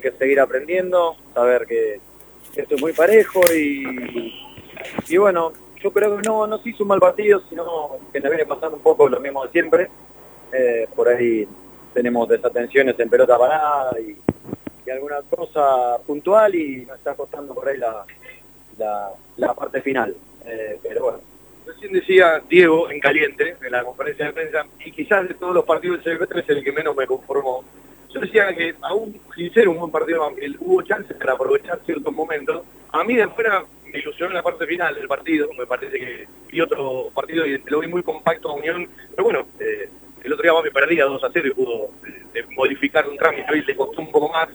que seguir aprendiendo, saber que esto es muy parejo y, y bueno, yo creo que no, no se hizo un mal partido, sino que nos viene pasando un poco lo mismo de siempre. Eh, por ahí tenemos desatenciones en pelota parada y, alguna cosa puntual y nos está costando por ahí la, la, parte final. Eh, pero bueno. Recién decía Diego en caliente, en la conferencia de prensa, y quizás de todos los partidos del CB3 es el que menos me conformó. Yo decía que aún sin ser un buen partido, aunque hubo chances para aprovechar ciertos momentos, a mí de afuera me ilusionó la parte final del partido, me parece que vi otro partido y lo vi muy compacto a Unión, pero bueno, eh, el otro día me perdía 2 a 0 y pudo eh, modificar un trámite y le costó un poco más.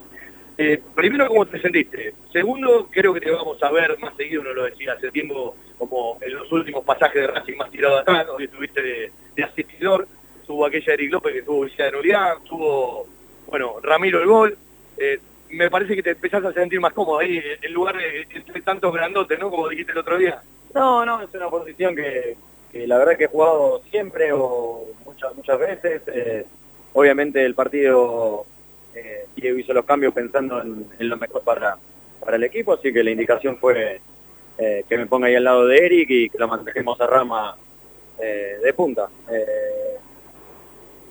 Eh, primero, ¿cómo te sentiste? Segundo, creo que te vamos a ver más seguido, no lo decía hace tiempo, como en los últimos pasajes de Racing más tirado atrás, hoy estuviste de, asistidor, tuvo aquella Eric López que tuvo visita de nulidad, tuvo, bueno, Ramiro el gol, eh, me parece que te empezás a sentir más cómodo ahí, en lugar de entre tantos grandotes, ¿no? Como dijiste el otro día. No, no, es una posición que, la verdad que he jugado siempre o muchas muchas veces. Eh, obviamente el partido eh, hizo los cambios pensando en, lo mejor para, para el equipo, así que la indicación fue eh, que me ponga ahí al lado de Eric y que lo manejemos a rama eh, de punta.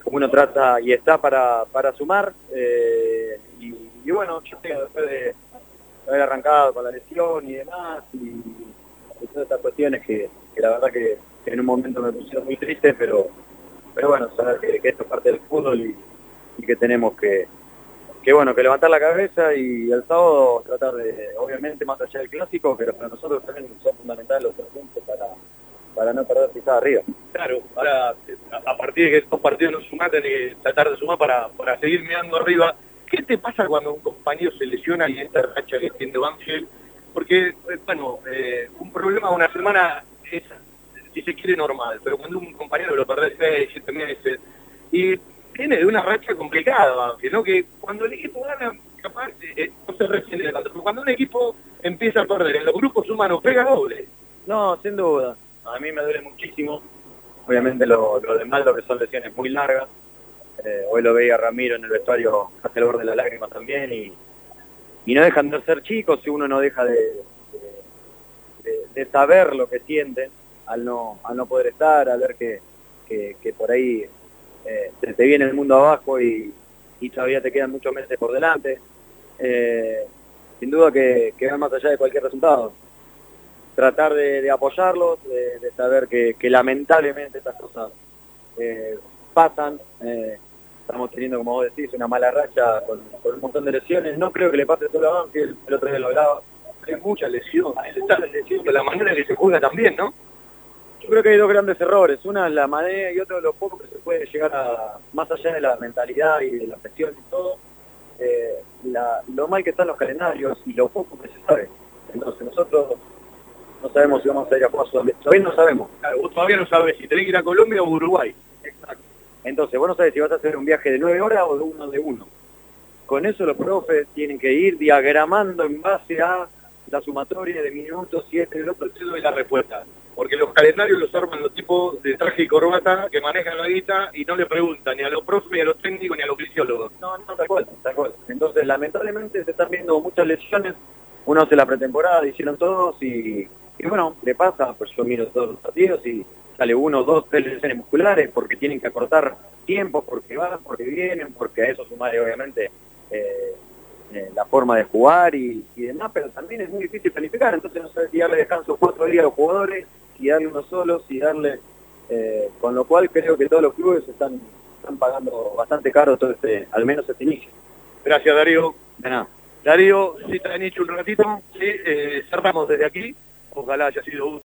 Uno trata y está para, para sumar, y, bueno, yo después de haber arrancado con la lesión y demás, y, todas estas cuestiones que, la verdad que, en un momento me pusieron muy triste, pero, pero bueno, saber que, esto es parte del fútbol y, que tenemos que, que bueno, que levantar la cabeza y el sábado tratar de, obviamente más allá del clásico, pero para nosotros también son fundamentales los tres puntos para, para no perder pisada arriba. Claro, ahora a partir de que estos partidos no sumaten y tratar de sumar para, para seguir mirando arriba, ¿Qué te pasa cuando un compañero se lesiona y esta racha que tiene Banfield? Porque, eh, bueno, eh, un problema una semana es, si se quiere, normal, pero cuando un compañero lo perdés seis, siete meses, y tiene de una racha complicada Banfield, ¿no? Que cuando el equipo gana, capaz, eh, no se refiere tanto, pero cuando un equipo empieza a perder, en los grupos humanos pega doble. No, sin duda. A mí me duele muchísimo. Obviamente lo, lo lo que son lesiones muy largas eh, hoy lo veía Ramiro en el vestuario hace el borde de la lágrima también y, no dejan de ser chicos y uno no deja de, de, saber lo que sienten al no, poder estar, al ver que, por ahí eh, te viene el mundo abajo y, todavía te quedan muchos meses por delante. Eh, sin duda que, que más allá de cualquier resultado. Tratar de, apoyarlos, de, saber que, lamentablemente estas cosas pasan estamos teniendo, como vos decís, una mala racha con, un montón de lesiones. No creo que le pase solo a Banfield, el otro día lo hablaba. Hay mucha lesión, de la manera que se juega también, ¿no? Yo creo que hay dos grandes errores. Una es la manera y otro lo poco que se puede llegar a, más allá de la mentalidad y de la presión y todo, eh, lo mal que están los calendarios y lo poco que se sabe. Entonces nosotros no sabemos si vamos a ir a jugar Todavía no sabemos. Claro, vos todavía no sabes si tenés que ir a Colombia o Uruguay. Exacto. Entonces, vos no sabés si vas a hacer un viaje de nueve horas o de uno de uno. Con eso los profes tienen que ir diagramando en base a la sumatoria de minutos y este el otro. Eso es la respuesta. Porque los calendarios los arman los tipos de traje y corbata que manejan la guita y no le preguntan ni a los profes, ni a los técnicos, ni a los fisiólogos. No, no, tal cual, tal cual. Entonces, lamentablemente se están viendo muchas lesiones. Uno hace la pretemporada, hicieron todos y, y bueno, le pasa, pues yo miro todos los partidos y sale uno, dos, tres lesiones musculares porque tienen que acortar tiempo, porque van, porque vienen, porque a eso sumar obviamente eh, eh, la forma de jugar y, demás, pero también es muy difícil planificar, entonces no sabes si darle descanso cuatro días a los jugadores, si darle uno solo, si darle... Eh, con lo cual creo que todos los clubes están, están pagando bastante caro todo este, al menos este inicio. Gracias Darío. De nada. Darío, si te han hecho un ratito, sí, cerramos desde aquí, ojalá haya sido útil.